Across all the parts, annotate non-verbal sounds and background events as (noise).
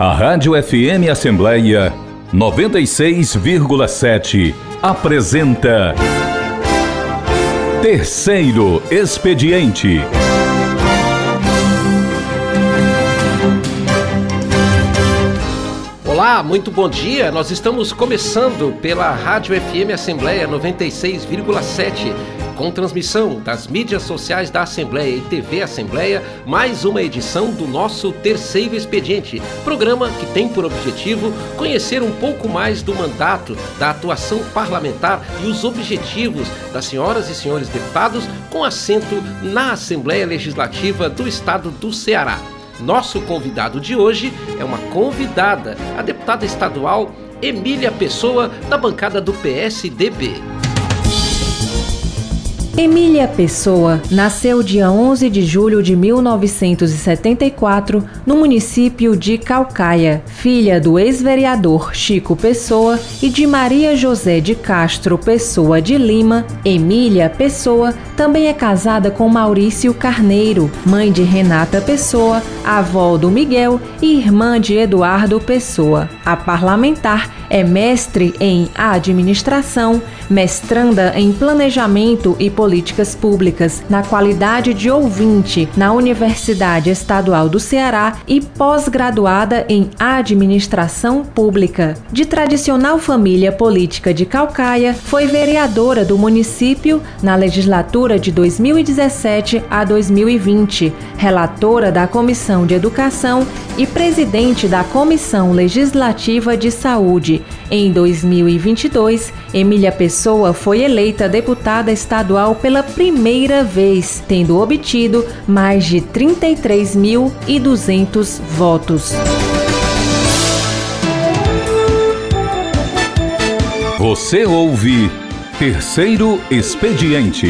A Rádio FM Assembleia 96,7 apresenta Terceiro Expediente. Olá, muito bom dia. Nós estamos começando pela Rádio FM Assembleia 96,7 com transmissão das mídias sociais da Assembleia e TV Assembleia, mais uma edição do nosso Terceiro Expediente, programa que tem por objetivo conhecer um pouco mais do mandato, da atuação parlamentar e os objetivos das senhoras e senhores deputados com assento na Assembleia Legislativa do Estado do Ceará. Nosso convidado de hoje é uma convidada, a deputada estadual Emília Pessoa, da bancada do PSDB. Emília Pessoa nasceu dia 11 de julho de 1974 no município de Calcaia, filha do ex-vereador Chico Pessoa e de Maria José de Castro Pessoa de Lima. Emília Pessoa também é casada com Maurício Carneiro, mãe de Renata Pessoa, avó do Miguel e irmã de Eduardo Pessoa. A parlamentar é mestre em administração, mestranda em planejamento e políticas públicas, na qualidade de ouvinte na Universidade Estadual do Ceará e pós-graduada em administração pública. De tradicional família política de Calcaia, foi vereadora do município na legislatura de 2017 a 2020, relatora da Comissão de Educação e presidente da Comissão Legislativa de Saúde em 2022, Emília Pessoa foi eleita deputada estadual pela primeira vez, tendo obtido mais de 33.200 votos. Você ouve Terceiro Expediente.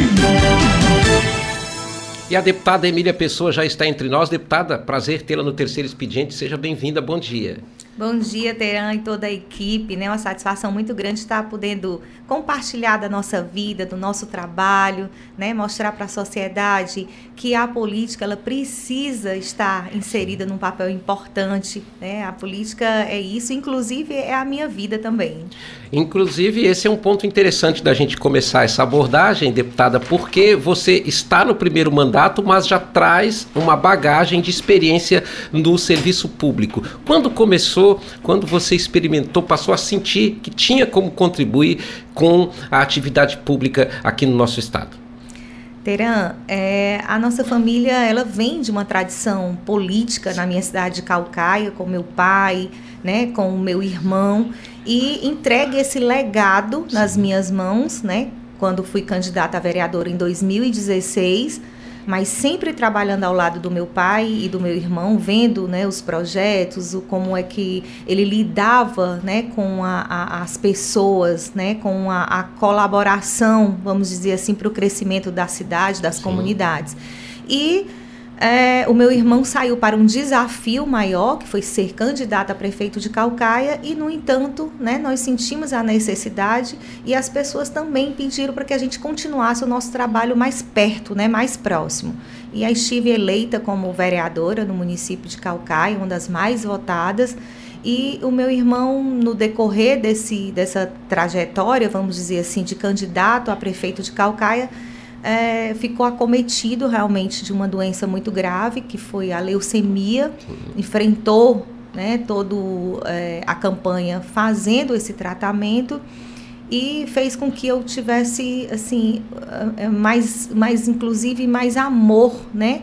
E a deputada Emília Pessoa já está entre nós. Deputada, prazer tê-la no Terceiro Expediente. Seja bem-vinda. Bom dia. Bom dia, Teran e toda a equipe. Né? Uma satisfação muito grande estar podendo compartilhar da nossa vida, do nosso trabalho, né? mostrar para a sociedade que a política ela precisa estar inserida num papel importante. Né? A política é isso, inclusive é a minha vida também. Inclusive, esse é um ponto interessante da gente começar essa abordagem, deputada, porque você está no primeiro mandato, mas já traz uma bagagem de experiência no serviço público. Quando começou quando você experimentou, passou a sentir que tinha como contribuir com a atividade pública aqui no nosso estado? Teran, é, a nossa família ela vem de uma tradição política na minha cidade de Calcaia, com meu pai, né, com o meu irmão, e entregue esse legado nas minhas mãos, né, quando fui candidata a vereadora em 2016 mas sempre trabalhando ao lado do meu pai e do meu irmão, vendo né, os projetos, o, como é que ele lidava né, com a, a, as pessoas, né, com a, a colaboração, vamos dizer assim, para o crescimento da cidade, das Sim. comunidades. E é, o meu irmão saiu para um desafio maior, que foi ser candidato a prefeito de Calcaia, e, no entanto, né, nós sentimos a necessidade e as pessoas também pediram para que a gente continuasse o nosso trabalho mais perto, né, mais próximo. E aí estive eleita como vereadora no município de Calcaia, uma das mais votadas. E o meu irmão, no decorrer desse, dessa trajetória, vamos dizer assim, de candidato a prefeito de Calcaia, é, ficou acometido realmente de uma doença muito grave, que foi a leucemia, enfrentou né, todo é, a campanha fazendo esse tratamento e fez com que eu tivesse assim é, mais, mais inclusive mais amor, né,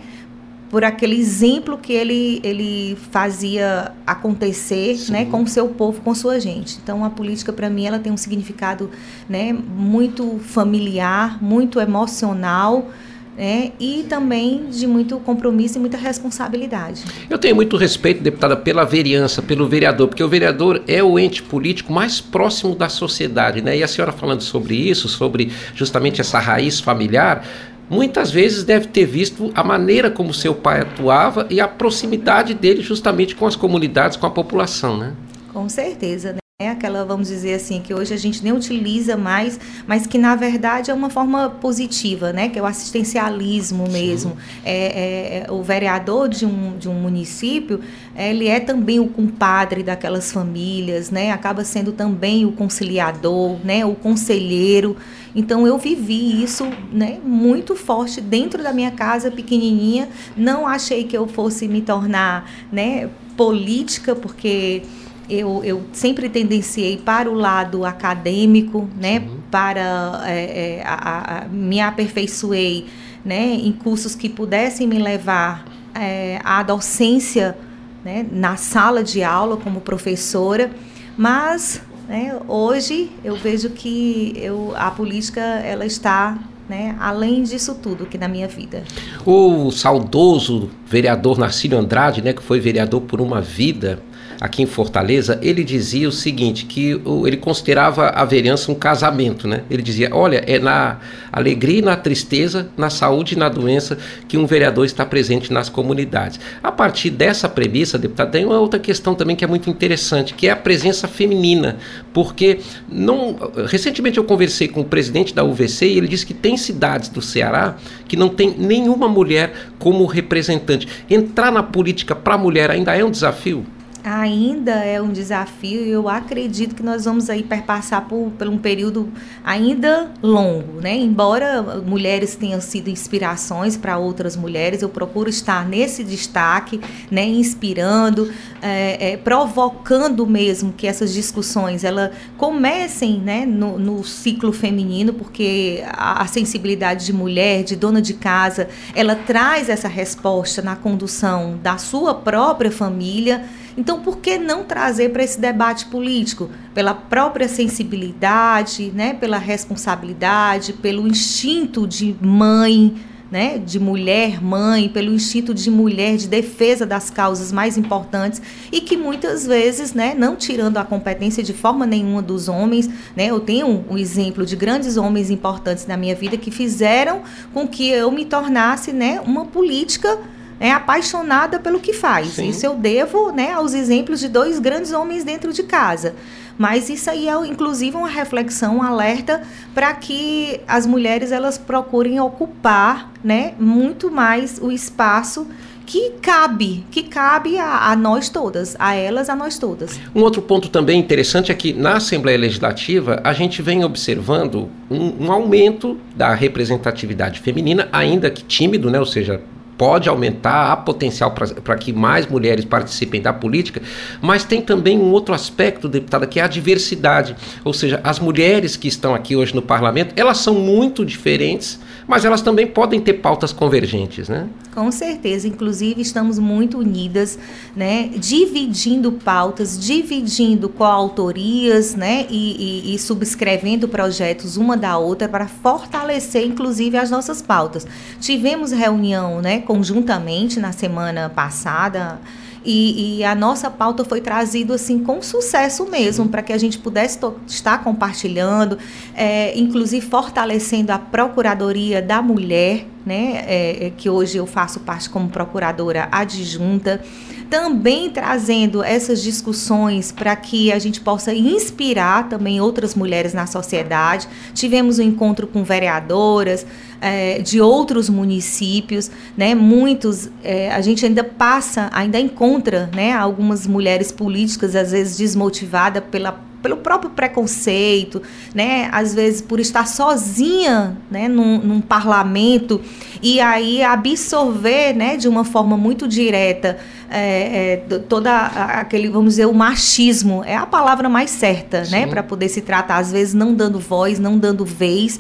por aquele exemplo que ele, ele fazia acontecer né, com o seu povo, com sua gente. Então, a política, para mim, ela tem um significado né, muito familiar, muito emocional, né, e também de muito compromisso e muita responsabilidade. Eu tenho muito respeito, deputada, pela vereança, pelo vereador, porque o vereador é o ente político mais próximo da sociedade, né? E a senhora falando sobre isso, sobre justamente essa raiz familiar, muitas vezes deve ter visto a maneira como seu pai atuava e a proximidade dele justamente com as comunidades, com a população, né? Com certeza, né? é aquela, vamos dizer assim, que hoje a gente nem utiliza mais, mas que na verdade é uma forma positiva, né? Que é o assistencialismo mesmo. É, é, é, o vereador de um, de um município, ele é também o compadre daquelas famílias, né? Acaba sendo também o conciliador, né? O conselheiro. Então eu vivi isso, né? Muito forte dentro da minha casa pequenininha. Não achei que eu fosse me tornar, né? Política, porque eu, eu sempre tendenciei para o lado acadêmico, né? Sim. Para é, é, a, a, me aperfeiçoei, né? Em cursos que pudessem me levar é, à docência, né? Na sala de aula como professora, mas né, hoje eu vejo que eu, a política ela está né, além disso tudo que na minha vida. O saudoso vereador Narcílio Andrade, né, que foi vereador por uma vida, aqui em Fortaleza, ele dizia o seguinte, que ele considerava a vereança um casamento, né? Ele dizia, olha, é na alegria e na tristeza, na saúde e na doença que um vereador está presente nas comunidades. A partir dessa premissa, deputado, tem uma outra questão também que é muito interessante, que é a presença feminina, porque não, recentemente eu conversei com o presidente da UVC e ele disse que tem cidades do Ceará que não tem nenhuma mulher como representante. Entrar na política para a mulher ainda é um desafio? Ainda é um desafio e eu acredito que nós vamos aí perpassar por, por um período ainda longo, né? Embora mulheres tenham sido inspirações para outras mulheres, eu procuro estar nesse destaque, né? Inspirando, é, é, provocando mesmo que essas discussões ela comecem, né? No, no ciclo feminino, porque a, a sensibilidade de mulher, de dona de casa, ela traz essa resposta na condução da sua própria família então, por que não trazer para esse debate político? Pela própria sensibilidade, né? pela responsabilidade, pelo instinto de mãe, né, de mulher mãe, pelo instinto de mulher de defesa das causas mais importantes e que muitas vezes, né, não tirando a competência de forma nenhuma dos homens, né, eu tenho um, exemplo de grandes homens importantes na minha vida que fizeram com que eu me tornasse, né, uma política é apaixonada pelo que faz. Sim. Isso eu devo né, aos exemplos de dois grandes homens dentro de casa. Mas isso aí é, inclusive, uma reflexão, um alerta para que as mulheres elas procurem ocupar né, muito mais o espaço que cabe, que cabe a, a, nós todas, a elas, a nós todas. Um outro ponto também interessante é que na Assembleia Legislativa a gente vem observando um, um aumento da representatividade feminina, ainda que tímido, né? Ou seja, pode aumentar, há potencial para que mais mulheres participem da política, mas tem também um outro aspecto, deputada, que é a diversidade. Ou seja, as mulheres que estão aqui hoje no parlamento, elas são muito diferentes, mas elas também podem ter pautas convergentes, né? Com certeza, inclusive estamos muito unidas, né? Dividindo pautas, dividindo coautorias, né? E, e, e subscrevendo projetos uma da outra para fortalecer, inclusive, as nossas pautas. Tivemos reunião, né? conjuntamente na semana passada. E, e, a nossa pauta foi trazida assim com sucesso mesmo, para que a gente pudesse estar compartilhando, é, inclusive fortalecendo a Procuradoria da Mulher, né, é, é que hoje eu faço parte como procuradora adjunta também trazendo essas discussões para que a gente possa inspirar também outras mulheres na sociedade. Tivemos um encontro com vereadoras é, de outros municípios, né? Muitos, é, a gente ainda passa, ainda encontra, né? Algumas mulheres políticas às vezes desmotivadas pela pelo próprio preconceito, né? Às vezes por estar sozinha, né? Num, num, parlamento e aí absorver, né? De uma forma muito direta é, é, toda aquele, vamos dizer, o machismo é a palavra mais certa, né? Sim. né? Para poder se tratar, às vezes não dando voz, não dando vez,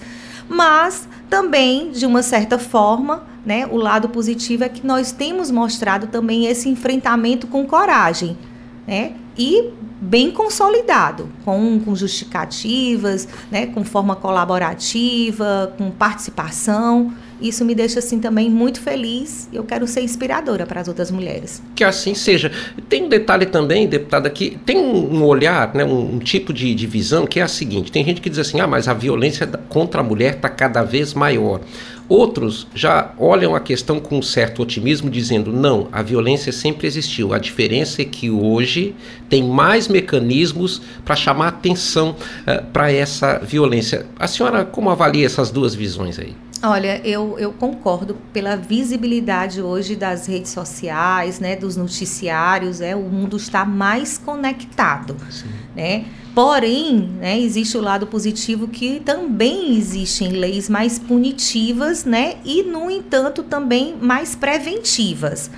mas também de uma certa forma, né? O lado positivo é que nós temos mostrado também esse enfrentamento com coragem, né? E bem consolidado, com, com justificativas, né, com forma colaborativa, com participação. Isso me deixa assim também muito feliz. Eu quero ser inspiradora para as outras mulheres. Que assim seja. Tem um detalhe também, deputada, que tem um olhar, né, um, um tipo de, de visão que é a seguinte: tem gente que diz assim, ah, mas a violência contra a mulher está cada vez maior. Outros já olham a questão com um certo otimismo, dizendo: não, a violência sempre existiu. A diferença é que hoje tem mais mecanismos para chamar atenção uh, para essa violência. A senhora como avalia essas duas visões aí? Olha, eu, eu concordo pela visibilidade hoje das redes sociais, né, dos noticiários, é, o mundo está mais conectado, Sim. né? Porém, né, existe o lado positivo que também existem leis mais punitivas, né, e no entanto também mais preventivas.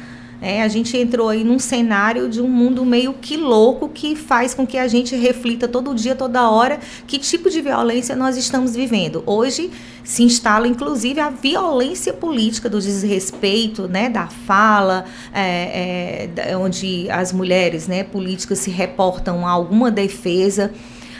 É, a gente entrou aí num cenário de um mundo meio que louco que faz com que a gente reflita todo dia, toda hora, que tipo de violência nós estamos vivendo. Hoje se instala, inclusive, a violência política do desrespeito, né, da fala, é, é, onde as mulheres, né, políticas se reportam a alguma defesa.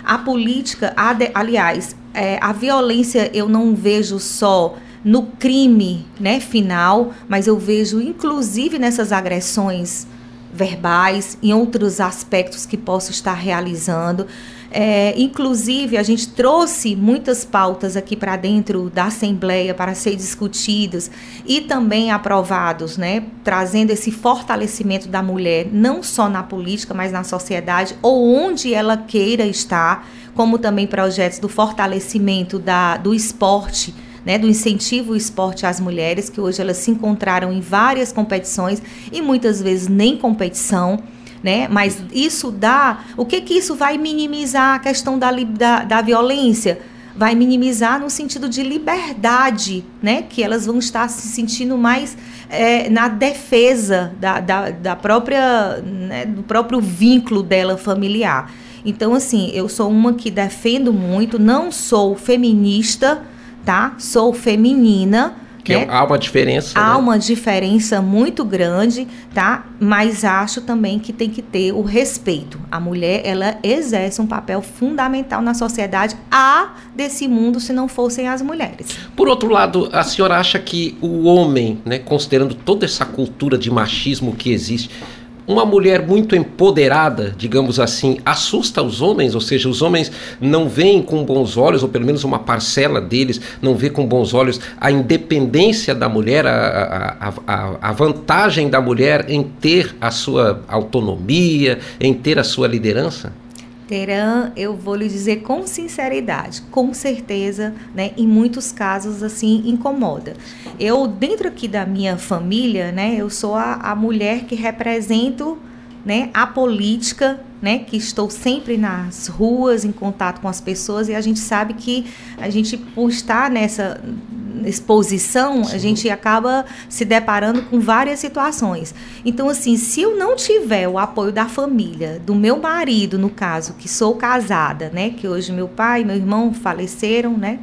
A política, aliás, é, a violência eu não vejo só no crime né, final, mas eu vejo inclusive nessas agressões verbais, em outros aspectos que posso estar realizando. É, inclusive, a gente trouxe muitas pautas aqui para dentro da Assembleia para ser discutidas e também aprovados, né, trazendo esse fortalecimento da mulher, não só na política, mas na sociedade, ou onde ela queira estar, como também projetos do fortalecimento da, do esporte né, do incentivo ao esporte às mulheres, que hoje elas se encontraram em várias competições e muitas vezes nem competição. Né? Mas isso dá. O que que isso vai minimizar a questão da, da, da violência? Vai minimizar no sentido de liberdade, né? Que elas vão estar se sentindo mais é, na defesa da, da, da própria, né, do próprio vínculo dela familiar. Então, assim, eu sou uma que defendo muito, não sou feminista, tá? Sou feminina. Que né? há uma diferença. Há né? uma diferença muito grande, tá? Mas acho também que tem que ter o respeito. A mulher, ela exerce um papel fundamental na sociedade, a desse mundo se não fossem as mulheres. Por outro lado, a senhora acha que o homem, né, considerando toda essa cultura de machismo que existe, uma mulher muito empoderada, digamos assim, assusta os homens, ou seja, os homens não veem com bons olhos, ou pelo menos uma parcela deles não vê com bons olhos a independência da mulher, a, a, a, a vantagem da mulher em ter a sua autonomia, em ter a sua liderança? Terão, eu vou lhe dizer com sinceridade, com certeza, né, em muitos casos assim incomoda. Eu dentro aqui da minha família, né, eu sou a, a mulher que represento, né, a política, né, que estou sempre nas ruas em contato com as pessoas e a gente sabe que a gente por estar nessa exposição, Sim. a gente acaba se deparando com várias situações. Então, assim, se eu não tiver o apoio da família, do meu marido, no caso, que sou casada, né? Que hoje meu pai e meu irmão faleceram, né?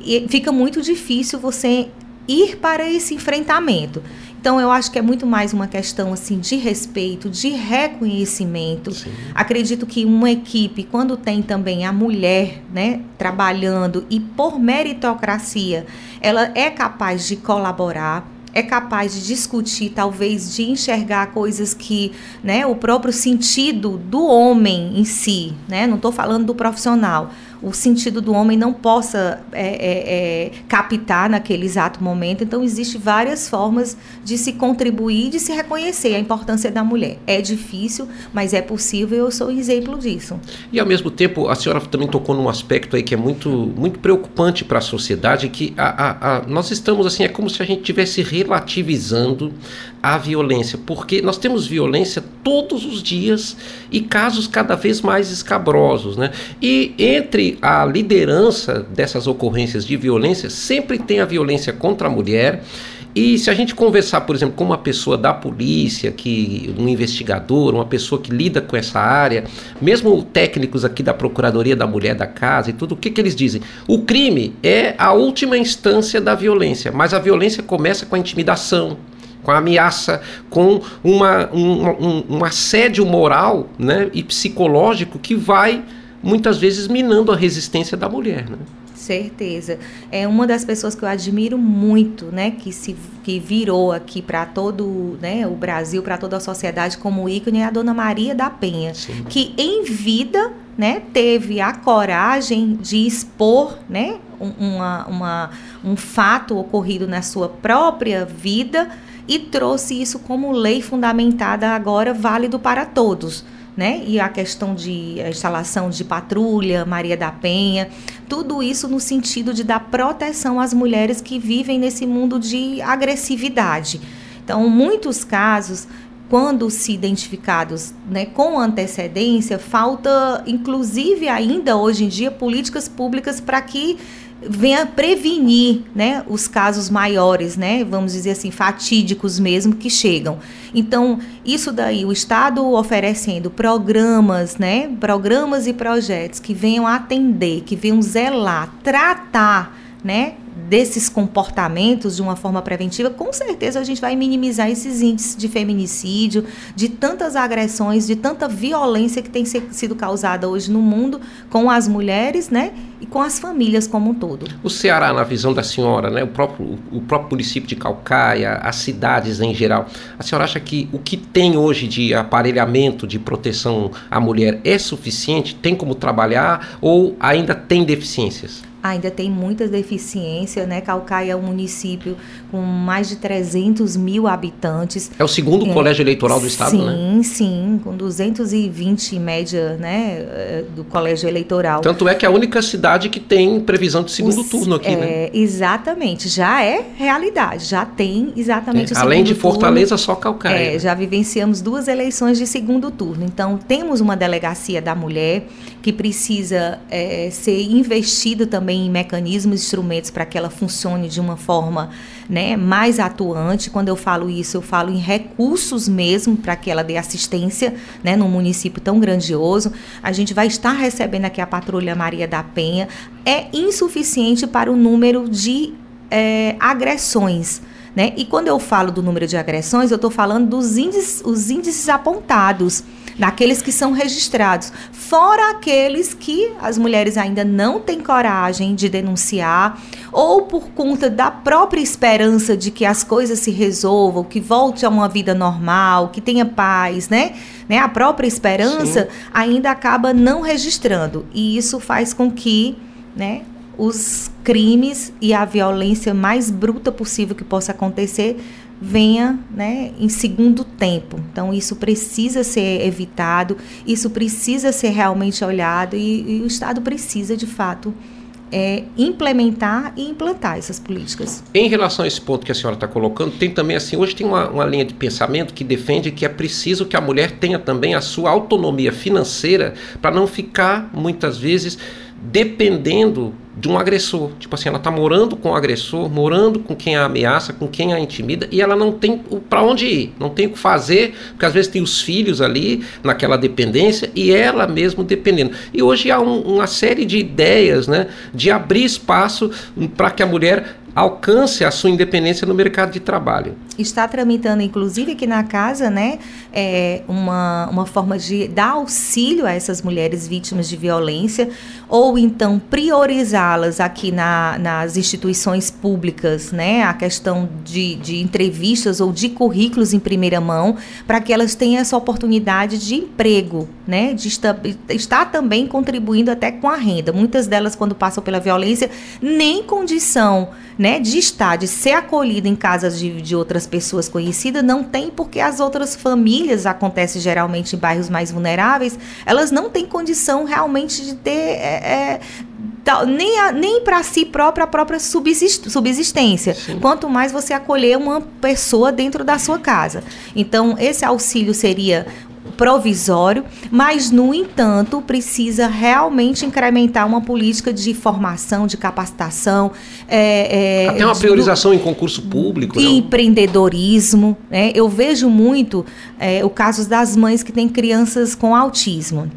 E fica muito difícil você ir para esse enfrentamento. Então eu acho que é muito mais uma questão assim de respeito, de reconhecimento. Sim. Acredito que uma equipe quando tem também a mulher, né, trabalhando e por meritocracia, ela é capaz de colaborar é capaz de discutir, talvez de enxergar coisas que, né, o próprio sentido do homem em si, né, não estou falando do profissional, o sentido do homem não possa é, é, é, captar naquele exato momento. Então, existem várias formas de se contribuir, de se reconhecer a importância da mulher. É difícil, mas é possível eu sou exemplo disso. E, ao mesmo tempo, a senhora também tocou num aspecto aí que é muito, muito preocupante para a sociedade, que a, a, a, nós estamos, assim, é como se a gente estivesse relativizando a violência, porque nós temos violência todos os dias e casos cada vez mais escabrosos, né? E entre a liderança dessas ocorrências de violência, sempre tem a violência contra a mulher. E se a gente conversar, por exemplo, com uma pessoa da polícia, que um investigador, uma pessoa que lida com essa área, mesmo técnicos aqui da Procuradoria da Mulher da Casa e tudo, o que, que eles dizem? O crime é a última instância da violência, mas a violência começa com a intimidação, com a ameaça, com uma, um, um, um assédio moral né, e psicológico que vai muitas vezes minando a resistência da mulher. Né? Certeza. É uma das pessoas que eu admiro muito, né, que se que virou aqui para todo, né, o Brasil, para toda a sociedade como ícone é a Dona Maria da Penha, Sim. que em vida, né, teve a coragem de expor, né, uma, uma, um fato ocorrido na sua própria vida e trouxe isso como lei fundamentada agora válido para todos. Né? E a questão de a instalação de patrulha, Maria da Penha, tudo isso no sentido de dar proteção às mulheres que vivem nesse mundo de agressividade. Então, muitos casos quando se identificados né, com antecedência, falta, inclusive ainda hoje em dia, políticas públicas para que venha prevenir né, os casos maiores, né, vamos dizer assim, fatídicos mesmo, que chegam. Então, isso daí, o Estado oferecendo programas, né, programas e projetos que venham atender, que venham zelar, tratar, né, desses comportamentos de uma forma preventiva, com certeza a gente vai minimizar esses índices de feminicídio, de tantas agressões, de tanta violência que tem sido causada hoje no mundo com as mulheres, né? E com as famílias como um todo. O Ceará, na visão da senhora, né? O próprio, o próprio município de Calcaia, as cidades em geral, a senhora acha que o que tem hoje de aparelhamento de proteção à mulher é suficiente? Tem como trabalhar ou ainda tem deficiências? Ainda tem muita deficiência, né? Calcaia é um município com mais de 300 mil habitantes. É o segundo é, colégio eleitoral do estado, sim, né? Sim, sim, com 220 em média, né, eh, do colégio eleitoral. Tanto é que é a única cidade que tem previsão de segundo o, turno aqui, é, né? Exatamente, já é realidade, já tem exatamente é, o Além de Fortaleza, turno. só Calcaia. É, já vivenciamos duas eleições de segundo turno. Então, temos uma delegacia da mulher que precisa é, ser investida também mecanismos, instrumentos para que ela funcione de uma forma né, mais atuante. Quando eu falo isso, eu falo em recursos mesmo para que ela dê assistência né, num município tão grandioso. A gente vai estar recebendo aqui a Patrulha Maria da Penha. É insuficiente para o número de é, agressões. Né? E quando eu falo do número de agressões, eu estou falando dos índices, os índices apontados daqueles que são registrados, fora aqueles que as mulheres ainda não têm coragem de denunciar ou por conta da própria esperança de que as coisas se resolvam, que volte a uma vida normal, que tenha paz, né? né? A própria esperança Sim. ainda acaba não registrando e isso faz com que, né, os crimes e a violência mais bruta possível que possa acontecer venha né, em segundo tempo. Então, isso precisa ser evitado, isso precisa ser realmente olhado e, e o Estado precisa, de fato, é, implementar e implantar essas políticas. Em relação a esse ponto que a senhora está colocando, tem também assim, hoje tem uma, uma, linha de pensamento que defende que é preciso que a mulher tenha também a sua autonomia financeira para não ficar muitas vezes dependendo de um agressor. Tipo assim, ela está morando com o agressor, morando com quem a ameaça, com quem a intimida, e ela não tem para onde ir, não tem o que fazer, porque às vezes tem os filhos ali naquela dependência e ela mesmo dependendo. E hoje há um, uma série de ideias né, de abrir espaço para que a mulher alcance a sua independência no mercado de trabalho. Está tramitando, inclusive, aqui na casa, né, é, uma, uma forma de dar auxílio a essas mulheres vítimas de violência, ou então priorizá-las aqui na, nas instituições públicas, né, a questão de, de entrevistas ou de currículos em primeira mão, para que elas tenham essa oportunidade de emprego, né, de estar, estar também contribuindo até com a renda. Muitas delas, quando passam pela violência, nem condição né, de estar, de ser acolhida em casas de, de outras pessoas conhecidas, não tem porque as outras famílias, acontece geralmente em bairros mais vulneráveis, elas não têm condição realmente de ter é, é, nem, nem para si própria a própria subsistência. Sim. Quanto mais você acolher uma pessoa dentro da sua casa. Então, esse auxílio seria provisório, mas, no entanto, precisa realmente incrementar uma política de formação, de capacitação. É, é, Até uma priorização do, em concurso público. E empreendedorismo. Né? Eu vejo muito é, o caso das mães que têm crianças com autismo.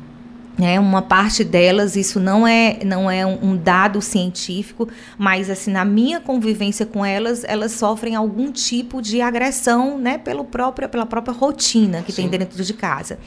Né, uma parte delas, isso não é, não é um dado científico, mas assim, na minha convivência com elas, elas sofrem algum tipo de agressão né, pelo próprio, pela própria rotina que Sim. tem dentro de casa.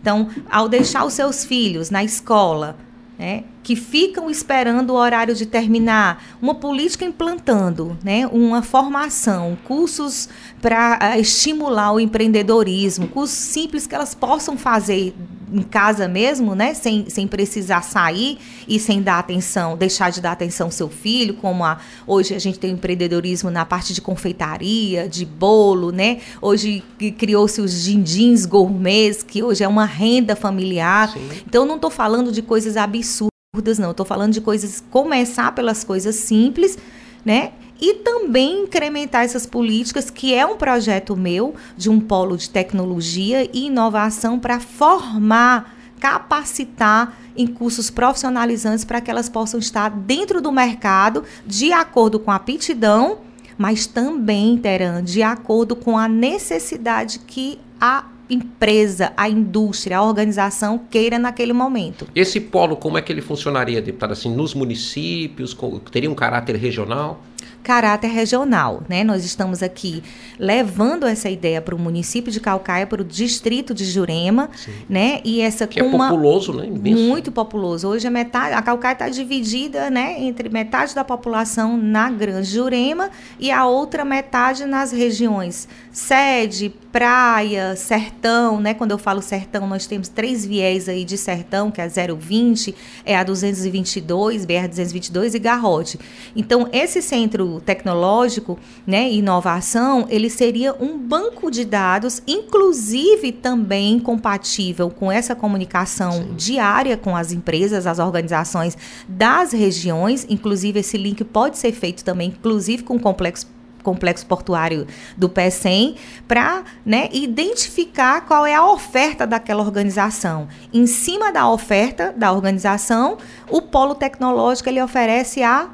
Então, ao deixar os seus filhos na escola, né, que ficam esperando o horário de terminar, uma política implantando, né, uma formação, cursos para uh, estimular o empreendedorismo, cursos simples que elas possam fazer em casa mesmo, né? Sem, sem precisar sair e sem dar atenção, deixar de dar atenção ao seu filho, como a, hoje a gente tem empreendedorismo na parte de confeitaria, de bolo, né? Hoje criou-se os dindins gourmets, que hoje é uma renda familiar. Sim. Então não estou falando de coisas absurdas, não. Estou falando de coisas, começar pelas coisas simples, né? e também incrementar essas políticas, que é um projeto meu de um polo de tecnologia e inovação para formar, capacitar em cursos profissionalizantes para que elas possam estar dentro do mercado de acordo com a aptidão, mas também, Teran, de acordo com a necessidade que a empresa, a indústria, a organização queira naquele momento. Esse polo, como é que ele funcionaria, deputada? Assim, nos municípios, teria um caráter regional? caráter regional. Né? Nós estamos aqui levando essa ideia para o município de Calcaia, para o distrito de Jurema, Sim. né? E essa que é populoso, né? Imenso. Muito populoso. Hoje a metade, a Calcaia está dividida, né, entre metade da população na Grande Jurema e a outra metade nas regiões sede, praia, sertão, né? Quando eu falo sertão, nós temos três viés aí de sertão, que é a 020, é a 222, BR 222 e Garrote. Então, esse centro tecnológico, né, inovação, ele seria um banco de dados, inclusive também compatível com essa comunicação Sim. diária com as empresas, as organizações das regiões, inclusive esse link pode ser feito também, inclusive com o complexo complexo portuário do PE100 para né, identificar qual é a oferta daquela organização. Em cima da oferta da organização, o polo tecnológico ele oferece a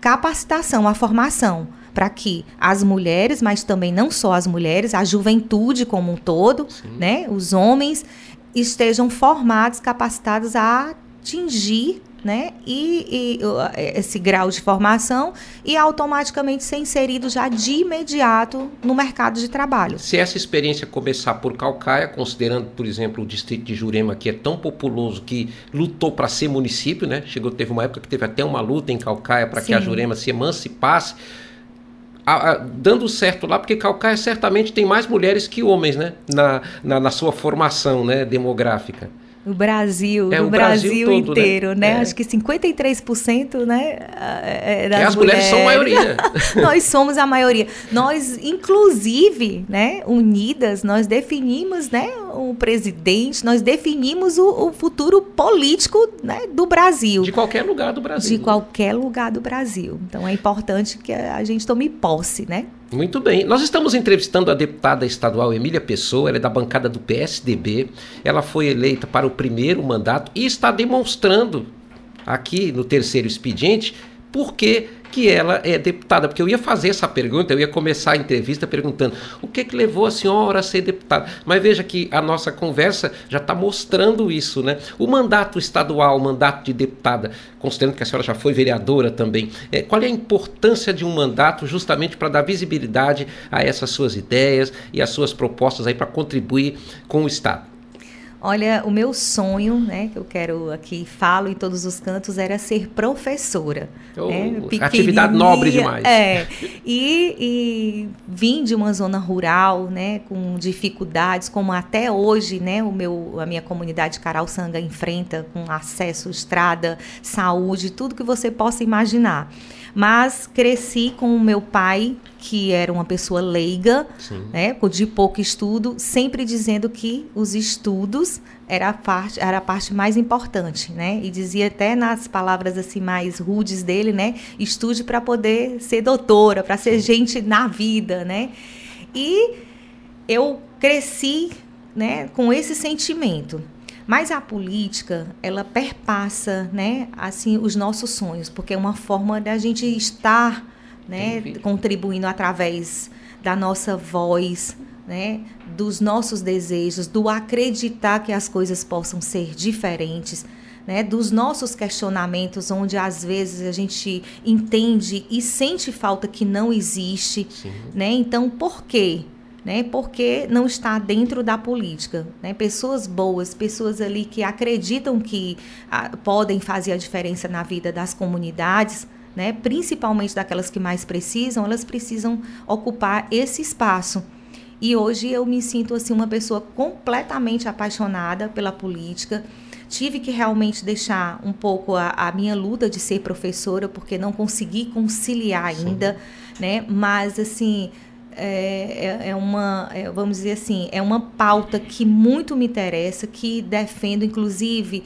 capacitação, a formação para que as mulheres, mas também não só as mulheres, a juventude como um todo, né, os homens estejam formados, capacitados a atingir né? E, e, esse grau de formação e automaticamente ser inserido já de imediato no mercado de trabalho. Se essa experiência começar por Calcaia, considerando, por exemplo, o distrito de Jurema, que é tão populoso que lutou para ser município, né? Chegou, teve uma época que teve até uma luta em Calcaia para que a Jurema se emancipasse. A, a, dando certo lá, porque Calcaia certamente tem mais mulheres que homens, né? Na, na, na sua formação né? demográfica. No Brasil, é, no Brasil, Brasil todo, né? inteiro, né? né? É. Acho que 53%, né? É, das é, as mulheres, mulheres são a maioria. (laughs) nós somos a maioria. Nós, inclusive, né, unidas, nós definimos, né, o presidente, nós definimos o, o futuro político né, do Brasil. De qualquer lugar do Brasil. De qualquer lugar do Brasil. Então é importante que a gente tome posse, né? Muito bem. Nós estamos entrevistando a deputada estadual Emília Pessoa, ela é da bancada do PSDB. Ela foi eleita para o primeiro mandato e está demonstrando aqui no terceiro expediente por que ela é deputada, porque eu ia fazer essa pergunta, eu ia começar a entrevista perguntando o que que levou a senhora a ser deputada. Mas veja que a nossa conversa já está mostrando isso, né? O mandato estadual, o mandato de deputada, considerando que a senhora já foi vereadora também, é, qual é a importância de um mandato justamente para dar visibilidade a essas suas ideias e as suas propostas aí para contribuir com o Estado? Olha, o meu sonho, né, que eu quero aqui, falo em todos os cantos, era ser professora. Oh, né? Atividade nobre demais. É. E, e vim de uma zona rural, né, com dificuldades, como até hoje, né, o meu, a minha comunidade Caralçanga enfrenta, com acesso, estrada, saúde, tudo que você possa imaginar. Mas cresci com o meu pai, que era uma pessoa leiga, né, de pouco estudo, sempre dizendo que os estudos era a parte, era a parte mais importante, né? E dizia até nas palavras assim mais rudes dele, né? Estude para poder ser doutora, para ser gente na vida, né? E eu cresci, né, com esse sentimento. Mas a política, ela perpassa, né, assim, os nossos sonhos, porque é uma forma da gente estar, né, contribuindo através da nossa voz, né, dos nossos desejos, do acreditar que as coisas possam ser diferentes, né, dos nossos questionamentos, onde às vezes a gente entende e sente falta que não existe, né? Então, por quê? Né? Porque não está dentro da política, né? Pessoas boas, pessoas ali que acreditam que ah, podem fazer a diferença na vida das comunidades, né? Principalmente daquelas que mais precisam, elas precisam ocupar esse espaço. E hoje eu me sinto assim uma pessoa completamente apaixonada pela política. Tive que realmente deixar um pouco a, a minha luta de ser professora, porque não consegui conciliar ainda, Sim. né? Mas assim, é, é, é, uma, é, vamos dizer assim, é uma pauta que muito me interessa, que defendo, inclusive,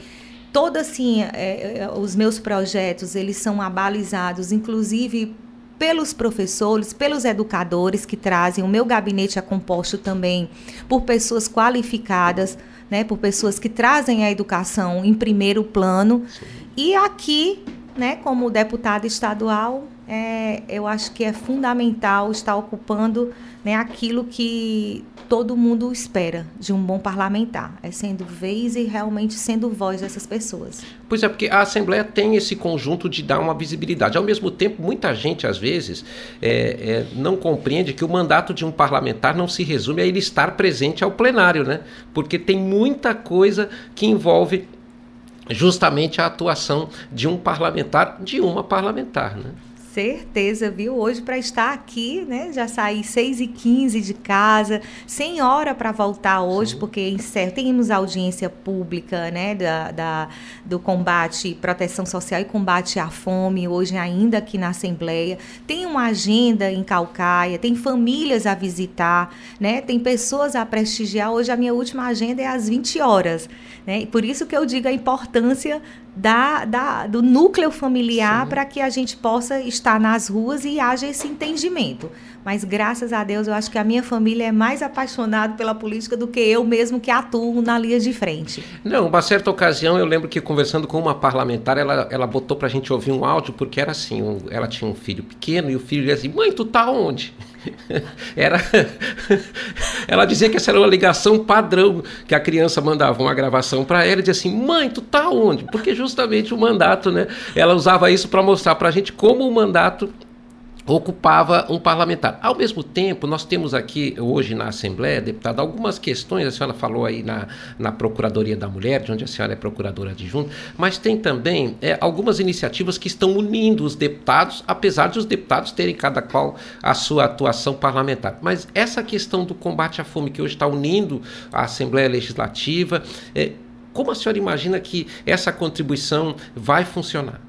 todo assim, é, é, os meus projetos, eles são abalizados, inclusive pelos professores, pelos educadores que trazem. O meu gabinete é composto também por pessoas qualificadas, né, por pessoas que trazem a educação em primeiro plano. Sim. E aqui, né, como deputada estadual, é, eu acho que é fundamental estar ocupando né, aquilo que todo mundo espera de um bom parlamentar, é sendo vez e realmente sendo voz dessas pessoas. Pois é, porque a Assembleia tem esse conjunto de dar uma visibilidade. Ao mesmo tempo, muita gente, às vezes, é, é, não compreende que o mandato de um parlamentar não se resume a ele estar presente ao plenário, né? Porque tem muita coisa que envolve justamente a atuação de um parlamentar, de uma parlamentar, né? Certeza, viu? Hoje para estar aqui, né? Já saí 6 e 15 de casa, sem hora para voltar hoje, Sim. porque encerro, temos audiência pública, né? Da, da, do combate, proteção social e combate à fome, hoje ainda aqui na Assembleia. Tem uma agenda em Calcaia, tem famílias a visitar, né? Tem pessoas a prestigiar. Hoje a minha última agenda é às 20 horas, né? E por isso que eu digo a importância da, da, do núcleo familiar para que a gente possa estar nas ruas e haja esse entendimento. Mas graças a Deus eu acho que a minha família é mais apaixonada pela política do que eu mesmo que atuo na linha de frente. Não, uma certa ocasião eu lembro que conversando com uma parlamentar, ela, ela botou para a gente ouvir um áudio, porque era assim, um, ela tinha um filho pequeno e o filho dizia assim, mãe, tu tá onde? (laughs) Era (laughs) ela dizia que essa era uma ligação padrão que a criança mandava uma gravação para ela e dizia assim: "Mãe, tu tá onde?" Porque justamente o mandato, né? Ela usava isso para mostrar para a gente como o mandato ocupava um parlamentar. Ao mesmo tempo, nós temos aqui hoje na Assembleia, deputada, algumas questões, a senhora falou aí na, na Procuradoria da Mulher, de onde a senhora é procuradora adjunta, mas tem também é, algumas iniciativas que estão unindo os deputados, apesar de os deputados terem cada qual a sua atuação parlamentar. Mas essa questão do combate à fome, que hoje está unindo a Assembleia Legislativa, é, como a senhora imagina que essa contribuição vai funcionar?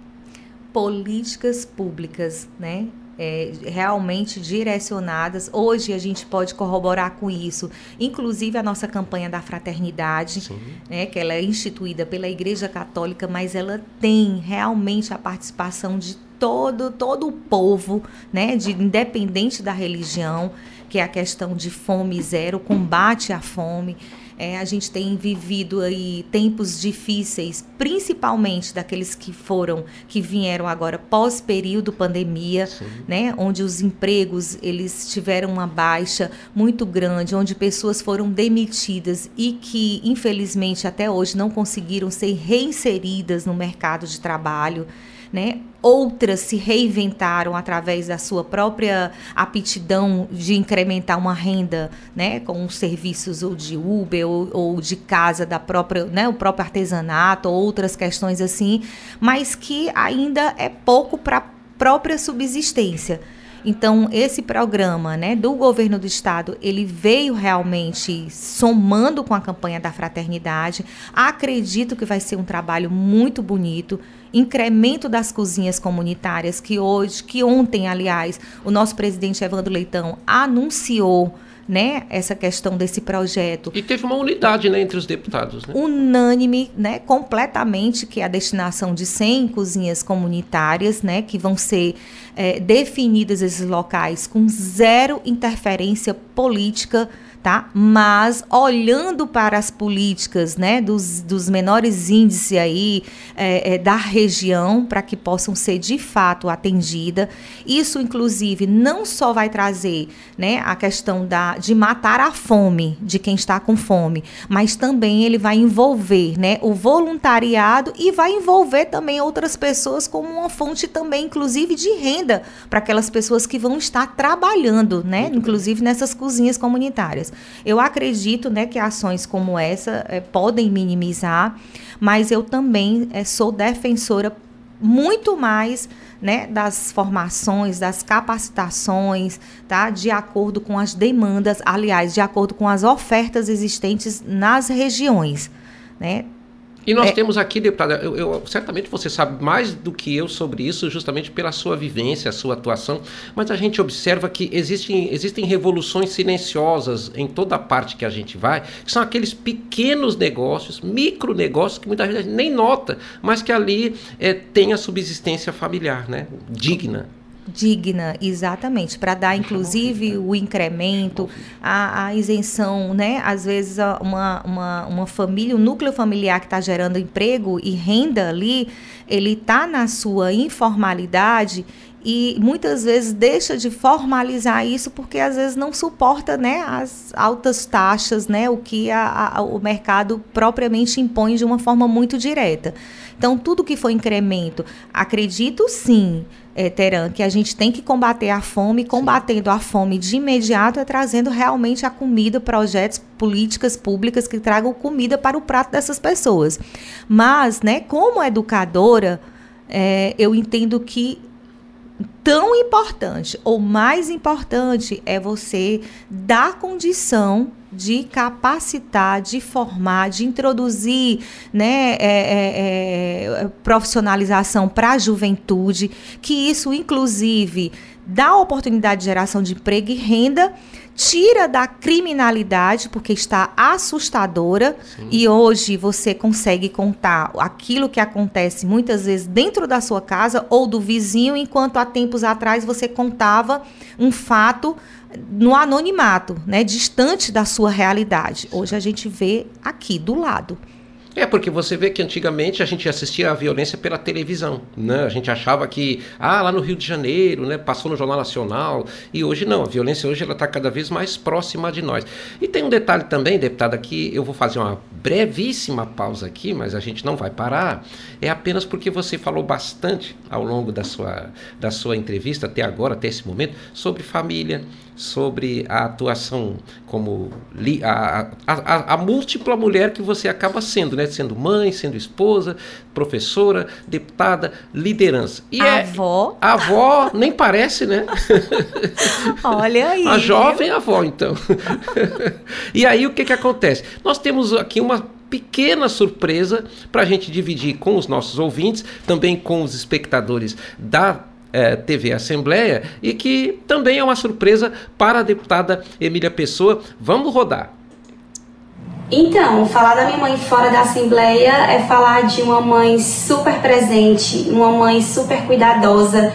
políticas públicas, né? É, realmente direcionadas. Hoje a gente pode corroborar com isso, inclusive a nossa campanha da fraternidade, né, que ela é instituída pela Igreja Católica, mas ela tem realmente a participação de todo todo o povo, né, de independente da religião, que é a questão de fome zero, combate à fome. É, a gente tem vivido aí tempos difíceis, principalmente daqueles que foram, que vieram agora pós período pandemia, Sim. né, onde os empregos eles tiveram uma baixa muito grande, onde pessoas foram demitidas e que infelizmente até hoje não conseguiram ser reinseridas no mercado de trabalho né? Outras se reinventaram através da sua própria aptidão de incrementar uma renda, né, com serviços ou de Uber ou, ou de casa da própria, né, o próprio artesanato, ou outras questões assim, mas que ainda é pouco para própria subsistência. Então, esse programa né, do governo do estado, ele veio realmente somando com a campanha da fraternidade. Acredito que vai ser um trabalho muito bonito. Incremento das cozinhas comunitárias, que hoje, que ontem, aliás, o nosso presidente Evandro Leitão anunciou né, essa questão desse projeto. E teve uma unidade né, entre os deputados. Né? Unânime, né, completamente, que é a destinação de 100 cozinhas comunitárias, né, que vão ser é, definidas esses locais com zero interferência política tá? Mas olhando para as políticas, né, dos, dos menores índices aí é, é, da região para que possam ser de fato atendidas, isso inclusive não só vai trazer, né, a questão da de matar a fome de quem está com fome, mas também ele vai envolver, né, o voluntariado e vai envolver também outras pessoas como uma fonte também, inclusive de renda para aquelas pessoas que vão estar trabalhando, né, inclusive nessas cozinhas comunitárias. Eu acredito né, que ações como essa é, podem minimizar, mas eu também é, sou defensora muito mais né, das formações, das capacitações, tá? De acordo com as demandas, aliás, de acordo com as ofertas existentes nas regiões, né? E nós é. temos aqui, deputada, eu, eu, certamente você sabe mais do que eu sobre isso, justamente pela sua vivência, a sua atuação, mas a gente observa que existem, existem revoluções silenciosas em toda parte que a gente vai, que são aqueles pequenos negócios, micro negócios, que muita gente nem nota, mas que ali é, tem a subsistência familiar, né? Digna digna, exatamente, para dar inclusive o incremento, a, a, isenção, né? Às vezes uma, uma, uma família, um núcleo familiar que está gerando emprego e renda ali, ele está na sua informalidade e muitas vezes deixa de formalizar isso porque às vezes não suporta né, as altas taxas, né, o que a, a, o mercado propriamente impõe de uma forma muito direta. Então, tudo que for incremento, acredito sim, é, Teran, que a gente tem que combater a fome, combatendo a fome de imediato é trazendo realmente a comida, projetos, políticas públicas que tragam comida para o prato dessas pessoas. Mas, né, como educadora, é, eu entendo que tão importante ou mais importante é você dar condição de capacitar, de formar, de introduzir né, é, é, é, profissionalização para a juventude, que isso, inclusive, dá oportunidade de geração de emprego e renda, tira da criminalidade, porque está assustadora, Sim. e hoje você consegue contar aquilo que acontece muitas vezes dentro da sua casa ou do vizinho, enquanto há tempos atrás você contava um fato no anonimato, né, distante da sua realidade. Hoje a gente vê aqui do lado. É, porque você vê que antigamente a gente assistia a violência pela televisão, né? A gente achava que, ah, lá no Rio de Janeiro, né, passou no Jornal Nacional, e hoje não, a violência hoje ela está cada vez mais próxima de nós. E tem um detalhe também, deputada, que eu vou fazer uma brevíssima pausa aqui, mas a gente não vai parar, é apenas porque você falou bastante ao longo da sua, da sua entrevista, até agora, até esse momento, sobre família, sobre a atuação como li, a, a, a, a, múltipla mulher que você acaba sendo, né? Sendo mãe, sendo esposa, professora, deputada, liderança. E é avó. É, avó, nem parece, né? (laughs) Olha aí. A jovem avó, então. (laughs) e aí o que, que acontece? Nós temos aqui uma pequena surpresa para a gente dividir com os nossos ouvintes, também com os espectadores da é, TV Assembleia e que também é uma surpresa para a deputada Emília Pessoa. Vamos rodar. Então, falar da minha mãe fora da Assembleia é falar de uma mãe super presente, uma mãe super cuidadosa,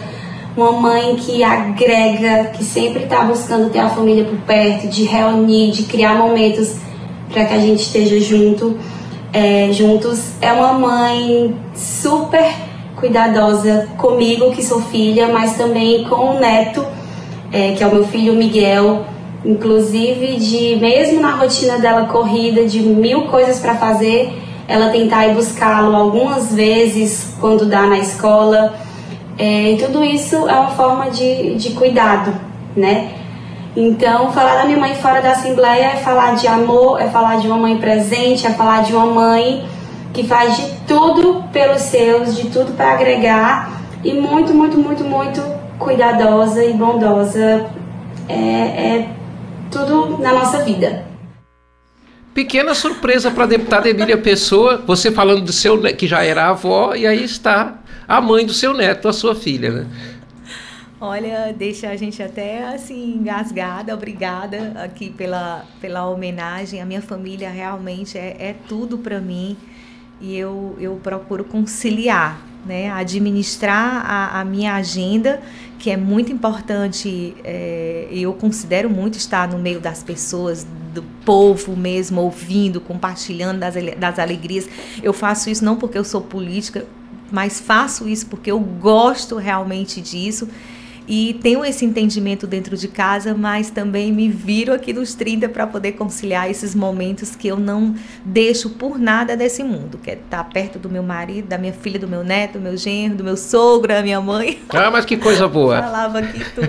uma mãe que agrega, que sempre está buscando ter a família por perto, de reunir, de criar momentos para que a gente esteja junto, é, juntos. É uma mãe super cuidadosa comigo, que sou filha, mas também com o neto, é, que é o meu filho Miguel. Inclusive, de mesmo na rotina dela corrida, de mil coisas para fazer, ela tentar ir buscá-lo algumas vezes quando dá na escola. É, e tudo isso é uma forma de, de cuidado, né? Então, falar da minha mãe fora da Assembleia é falar de amor, é falar de uma mãe presente, é falar de uma mãe que faz de tudo pelos seus, de tudo para agregar e muito, muito, muito, muito cuidadosa e bondosa. É, é tudo na nossa vida. Pequena surpresa para a deputada Emília Pessoa, você falando do seu que já era avó e aí está a mãe do seu neto, a sua filha, né? Olha, deixa a gente até assim engasgada. Obrigada aqui pela, pela homenagem. A minha família realmente é, é tudo para mim e eu, eu procuro conciliar, né, administrar a, a minha agenda, que é muito importante, é, eu considero muito estar no meio das pessoas, do povo mesmo, ouvindo, compartilhando das, das alegrias. Eu faço isso não porque eu sou política, mas faço isso porque eu gosto realmente disso e tenho esse entendimento dentro de casa, mas também me viro aqui nos 30 para poder conciliar esses momentos que eu não deixo por nada desse mundo, que é estar perto do meu marido, da minha filha, do meu neto, do meu genro, do meu sogro, da minha mãe. Ah, mas que coisa boa. (laughs) Falava aqui tudo.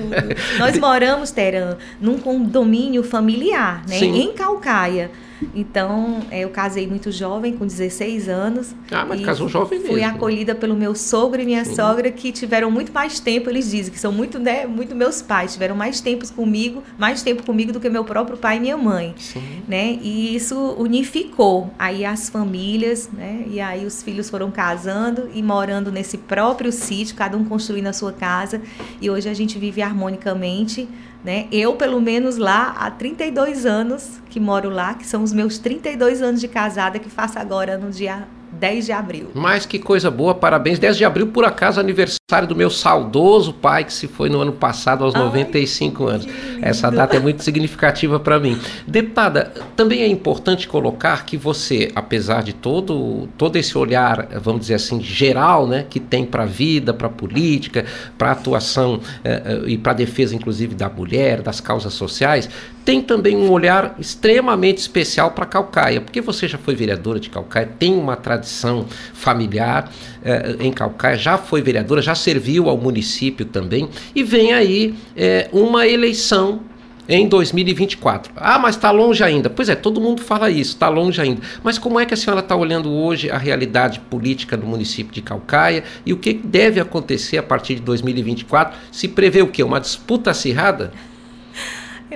Nós moramos, Teran, num condomínio familiar, né, Sim. em Calcaia. Então, é, eu casei muito jovem, com 16 anos. Ah, mas casou jovem mesmo. Fui acolhida pelo meu sogro e minha Sim. sogra, que tiveram muito mais tempo, eles dizem, que são muito, né, muito meus pais, tiveram mais tempo comigo, mais tempo comigo do que meu próprio pai e minha mãe. Sim. Né? E isso unificou aí as famílias, né? E aí os filhos foram casando e morando nesse próprio sítio, cada um construindo a sua casa. E hoje a gente vive harmonicamente né? Eu, pelo menos lá, há 32 anos que moro lá, que são os meus 32 anos de casada, que faço agora no dia 10 de abril. Mas que coisa boa, parabéns. 10 de abril, por acaso, aniversário do meu saudoso pai, que se foi no ano passado, aos Ai, 95 anos. Essa data é muito significativa para mim. Deputada, também é importante colocar que você, apesar de todo, todo esse olhar, vamos dizer assim, geral, né, que tem para a vida, para a política, para a atuação eh, eh, e para a defesa, inclusive, da mulher, das causas sociais, tem também um olhar extremamente especial para Calcaia, porque você já foi vereadora de Calcaia, tem uma tradição familiar eh, em Calcaia, já foi vereadora, já serviu ao município também, e vem aí eh, uma eleição em 2024. Ah, mas está longe ainda. Pois é, todo mundo fala isso, está longe ainda. Mas como é que a senhora está olhando hoje a realidade política do município de Calcaia e o que deve acontecer a partir de 2024? Se prevê o quê? Uma disputa acirrada?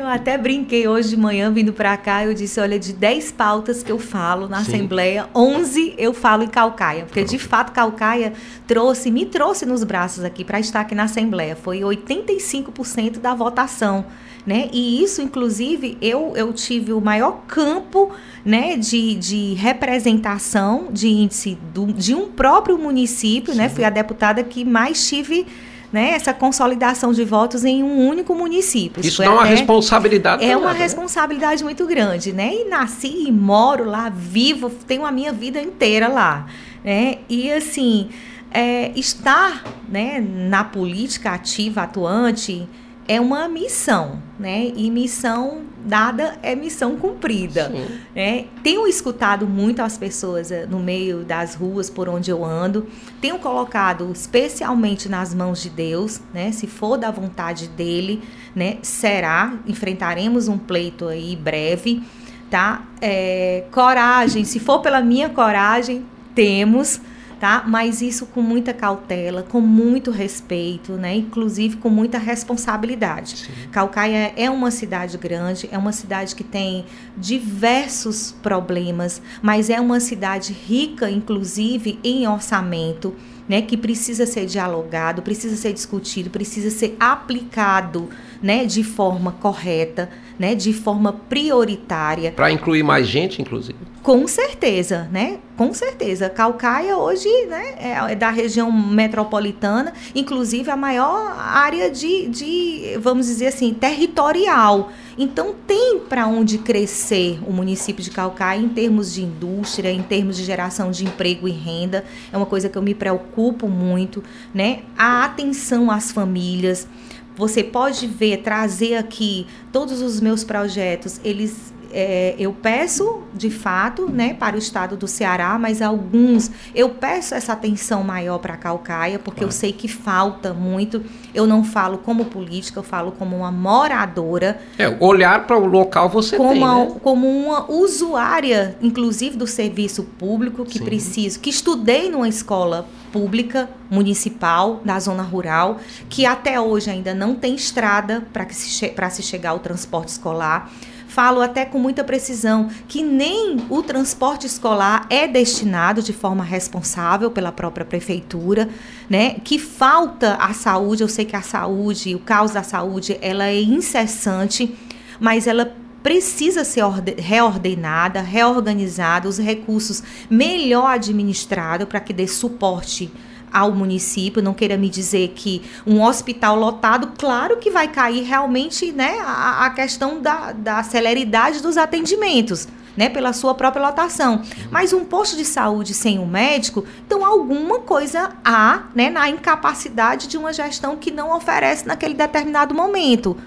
Eu até brinquei hoje de manhã vindo para cá, eu disse, olha, de 10 pautas que eu falo na Sim. Assembleia, 11 eu falo em Calcaia, porque de fato Calcaia trouxe, me trouxe nos braços aqui para estar aqui na Assembleia, foi 85% da votação, né? E isso, inclusive, eu, eu tive o maior campo né, de, de representação de índice do, de um próprio município, né? Sim. né? Fui a deputada que mais tive né, essa consolidação de votos em um único município. Isso dá uma responsabilidade. É uma né? responsabilidade muito grande, né? E nasci e moro lá, vivo, tenho a minha vida inteira lá, né? E assim, é, estar, né, na política ativa, atuante, é uma missão, né? E missão dada é missão cumprida, né? Tenho escutado muito as pessoas eh, no meio das ruas por onde eu ando, tenho colocado especialmente nas mãos de Deus, né? Se for da vontade dele, né? Será, enfrentaremos um pleito aí breve, tá? É, coragem, se for pela minha coragem, temos, tá? Mas isso com muita cautela, com muito respeito, né? Inclusive com muita responsabilidade. Sim. Calcaia é uma cidade grande, é uma cidade que tem diversos problemas, mas é uma cidade rica, inclusive em orçamento. Né, que precisa ser dialogado, precisa ser discutido, precisa ser aplicado né, de forma correta, né, de forma prioritária. Para incluir mais gente, inclusive. Com certeza, né? Com certeza. Calcaia hoje né, é, é da região metropolitana, inclusive a maior área de, de vamos dizer assim, territorial. Então tem para onde crescer o município de Calcaia em termos de indústria, em termos de geração de emprego e renda. É uma coisa que eu me preocupo muito, né? A atenção às famílias. Você pode ver, trazer aqui todos os meus projetos, eles é, eu peço de fato né, para o estado do Ceará, mas alguns eu peço essa atenção maior para a Calcaia, porque claro. eu sei que falta muito. Eu não falo como política, eu falo como uma moradora. É, olhar para o local você como tem. Uma, né? Como uma usuária, inclusive do serviço público, que Sim. preciso, que estudei numa escola pública municipal da zona rural, que até hoje ainda não tem estrada para se, se chegar ao transporte escolar falo até com muita precisão que nem o transporte escolar é destinado de forma responsável pela própria prefeitura, né? Que falta a saúde, eu sei que a saúde, o caos da saúde, ela é incessante, mas ela precisa ser reordenada, reorganizada, os recursos melhor administrados para que dê suporte ao município, não queira me dizer que um hospital lotado, claro que vai cair realmente né, a, a questão da, da celeridade dos atendimentos. Né, pela sua própria lotação. Mas um posto de saúde sem um médico, então alguma coisa há né, na incapacidade de uma gestão que não oferece naquele determinado momento.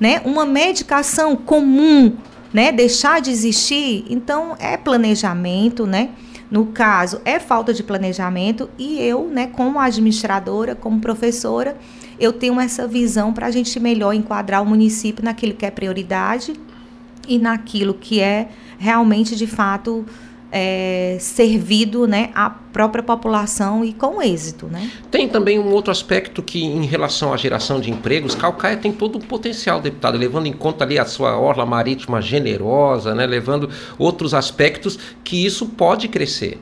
Né? Uma medicação comum, né, deixar de existir, então é planejamento, né? No caso, é falta de planejamento e eu, né, como administradora, como professora, eu tenho essa visão para a gente melhor enquadrar o município naquilo que é prioridade e naquilo que é realmente de fato é, servido né, à própria população e com êxito. Né? Tem também um outro aspecto que, em relação à geração de empregos, Calcaia tem todo um potencial, deputado, levando em conta ali a sua orla marítima generosa, né, levando outros aspectos que isso pode crescer.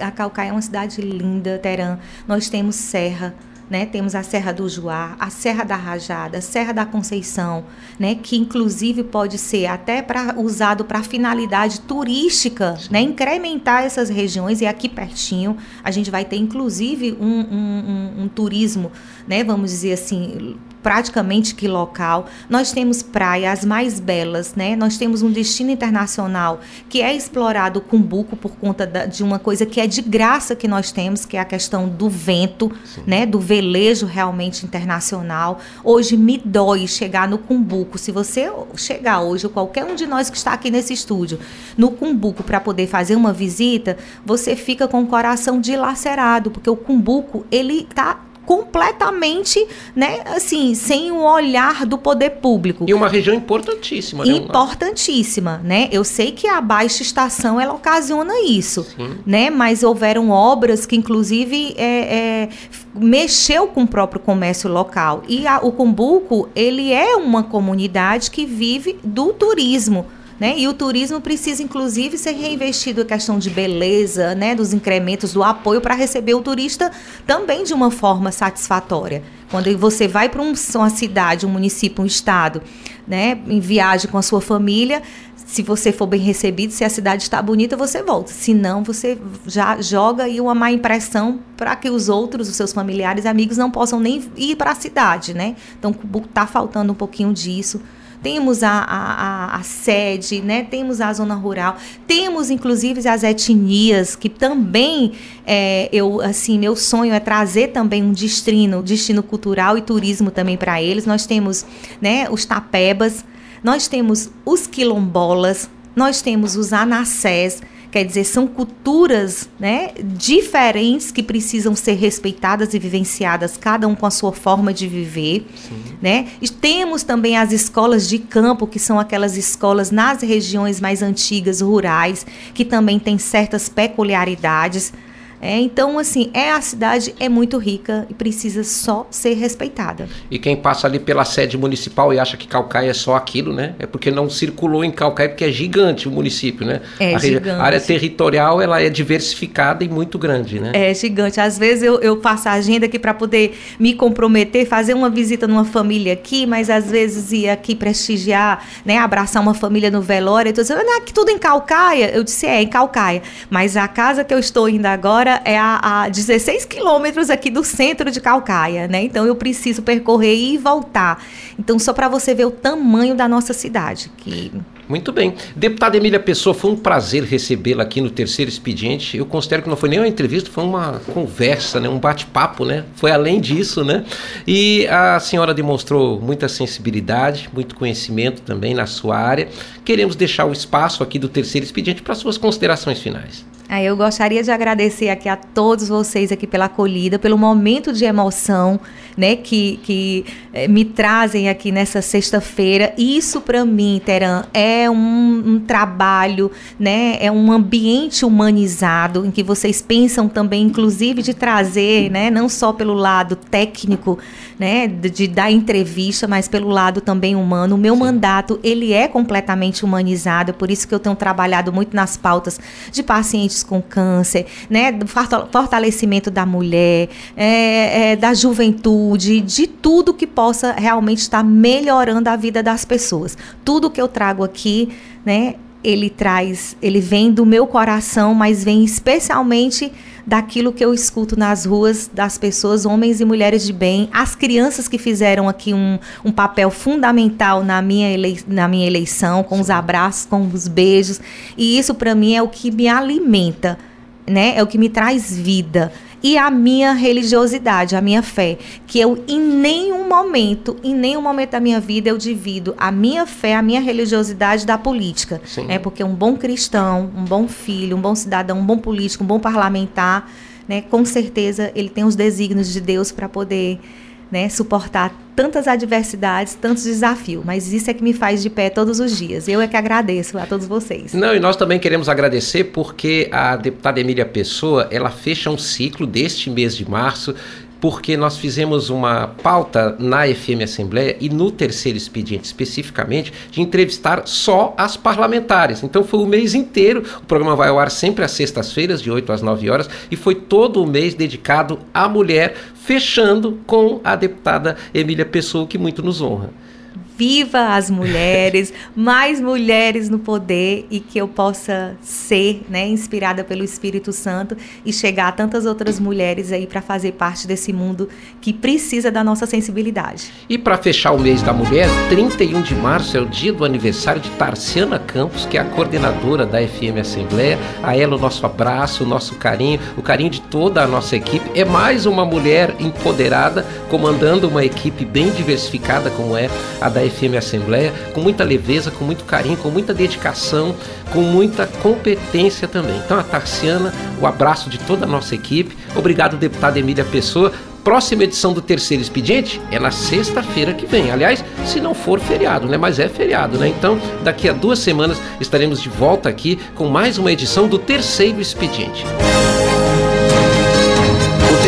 A Calcaia é uma cidade linda, Teran. Nós temos serra, né? Temos a Serra do Juá, a Serra da Rajada, a Serra da Conceição, né? que inclusive pode ser até pra, usado para finalidade turística, né? incrementar essas regiões. E aqui pertinho a gente vai ter inclusive um, um, um, um turismo, né? vamos dizer assim, praticamente que local. Nós temos praias mais belas, né? Nós temos um destino internacional que é explorado com buco por conta da, de uma coisa que é de graça que nós temos, que é a questão do vento, Sim. né? Do velejo realmente internacional. Hoje me dói chegar no Cumbuco. Se você chegar hoje, ou qualquer um de nós que está aqui nesse estúdio, no Cumbuco para poder fazer uma visita, você fica com o coração dilacerado, porque o Cumbuco ele tá completamente, né, assim, sem o olhar do poder público. E uma região importantíssima, né? Importantíssima, né? Eu sei que a baixa estação ela ocasiona isso, Sim. né? Mas houveram obras que inclusive é, é, mexeu com o próprio comércio local. E a, o Cumbuco, ele é uma comunidade que vive do turismo. Né? E o turismo precisa, inclusive, ser reinvestido a questão de beleza, né? dos incrementos, do apoio para receber o turista também de uma forma satisfatória. Quando você vai para um, uma cidade, um município, um estado, né? em viagem com a sua família, se você for bem recebido, se a cidade está bonita, você volta. Se não, você já joga aí uma má impressão para que os outros, os seus familiares, amigos, não possam nem ir para a cidade, né? Então, está faltando um pouquinho disso temos a, a, a, sede, né? temos a zona rural, temos inclusive as etnias, que também é, eu assim, meu sonho é trazer também um destino, destino cultural e turismo também para eles. Nós temos né, os tapebas, nós temos os quilombolas, nós temos os anassés, Quer dizer, são culturas né, diferentes que precisam ser respeitadas e vivenciadas, cada um com a sua forma de viver. Né? E temos também as escolas de campo, que são aquelas escolas nas regiões mais antigas, rurais, que também têm certas peculiaridades. É, então, assim, é a cidade é muito rica e precisa só ser respeitada. E quem passa ali pela sede municipal e acha que Calcaia é só aquilo, né? É porque não circulou em Calcaia, porque é gigante o município, né? É a, gigante. a área territorial ela é diversificada e muito grande, né? É gigante. Às vezes eu, eu faço a agenda aqui para poder me comprometer, fazer uma visita numa família aqui, mas às vezes ir aqui prestigiar, né? Abraçar uma família no velório. Então, dizendo, ah, aqui tudo em Calcaia? Eu disse, é, em Calcaia. Mas a casa que eu estou indo agora é a, a 16 quilômetros aqui do centro de Calcaia, né? Então eu preciso percorrer e voltar. Então, só para você ver o tamanho da nossa cidade. Que... Muito bem. Deputada Emília Pessoa, foi um prazer recebê-la aqui no terceiro expediente. Eu considero que não foi nem uma entrevista, foi uma conversa, né? um bate-papo, né? Foi além disso, né? E a senhora demonstrou muita sensibilidade, muito conhecimento também na sua área. Queremos deixar o espaço aqui do terceiro expediente para suas considerações finais. Ah, eu gostaria de agradecer aqui a todos vocês aqui pela acolhida, pelo momento de emoção, né, que, que eh, me trazem aqui nessa sexta-feira. Isso para mim, Teran, é um, um, trabalho, né, é um ambiente humanizado em que vocês pensam também, inclusive, de trazer, né, não só pelo lado técnico, né, de, de dar entrevista, mas pelo lado também humano. O meu Sim. mandato ele é completamente humanizado, por isso que eu tenho trabalhado muito nas pautas de pacientes pacientes com câncer, né, do fortalecimento da mulher, é, é, da juventude, de tudo que possa realmente estar melhorando a vida das pessoas. Tudo que eu trago aqui, né, ele traz, ele vem do meu coração, mas vem especialmente daquilo que eu escuto nas ruas das pessoas, homens e mulheres de bem, as crianças que fizeram aqui um, um papel fundamental na minha, elei na minha eleição, com os abraços, com os beijos. E isso para mim é o que me alimenta, né? É o que me traz vida e a minha religiosidade, a minha fé, que eu em nenhum momento, em nenhum momento da minha vida eu divido a minha fé, a minha religiosidade da política. Sim. É porque um bom cristão, um bom filho, um bom cidadão, um bom político, um bom parlamentar, né, com certeza ele tem os desígnios de Deus para poder né, suportar tantas adversidades, tantos desafios, mas isso é que me faz de pé todos os dias. Eu é que agradeço a todos vocês. Não, e nós também queremos agradecer porque a deputada Emília Pessoa, ela fecha um ciclo deste mês de março porque nós fizemos uma pauta na FM Assembleia e no terceiro expediente especificamente de entrevistar só as parlamentares. Então foi o mês inteiro, o programa vai ao ar sempre às sextas-feiras, de 8 às 9 horas, e foi todo o mês dedicado à mulher, fechando com a deputada Emília Pessoa, que muito nos honra viva as mulheres, (laughs) mais mulheres no poder e que eu possa ser, né, inspirada pelo Espírito Santo e chegar a tantas outras mulheres aí para fazer parte desse mundo que precisa da nossa sensibilidade. E para fechar o mês da mulher, 31 de março é o dia do aniversário de Tarciana Campos, que é a coordenadora da FM Assembleia. A ela o nosso abraço, o nosso carinho, o carinho de toda a nossa equipe. É mais uma mulher empoderada comandando uma equipe bem diversificada como é a da FM Assembleia, com muita leveza, com muito carinho, com muita dedicação, com muita competência também. Então, a Tarciana, o abraço de toda a nossa equipe. Obrigado, deputada Emília Pessoa. Próxima edição do Terceiro Expediente é na sexta-feira que vem. Aliás, se não for feriado, né? Mas é feriado, né? Então, daqui a duas semanas estaremos de volta aqui com mais uma edição do Terceiro Expediente.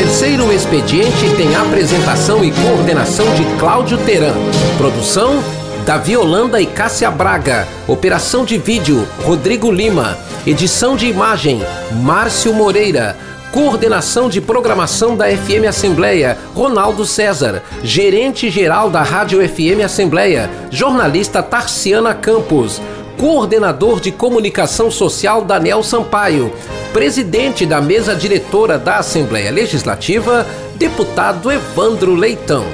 Terceiro Expediente tem apresentação e coordenação de Cláudio Teran. Produção Davi Holanda e Cássia Braga. Operação de vídeo Rodrigo Lima. Edição de imagem Márcio Moreira. Coordenação de programação da FM Assembleia, Ronaldo César. Gerente geral da Rádio FM Assembleia, jornalista Tarciana Campos coordenador de comunicação social Daniel Sampaio, presidente da mesa diretora da Assembleia Legislativa, deputado Evandro Leitão.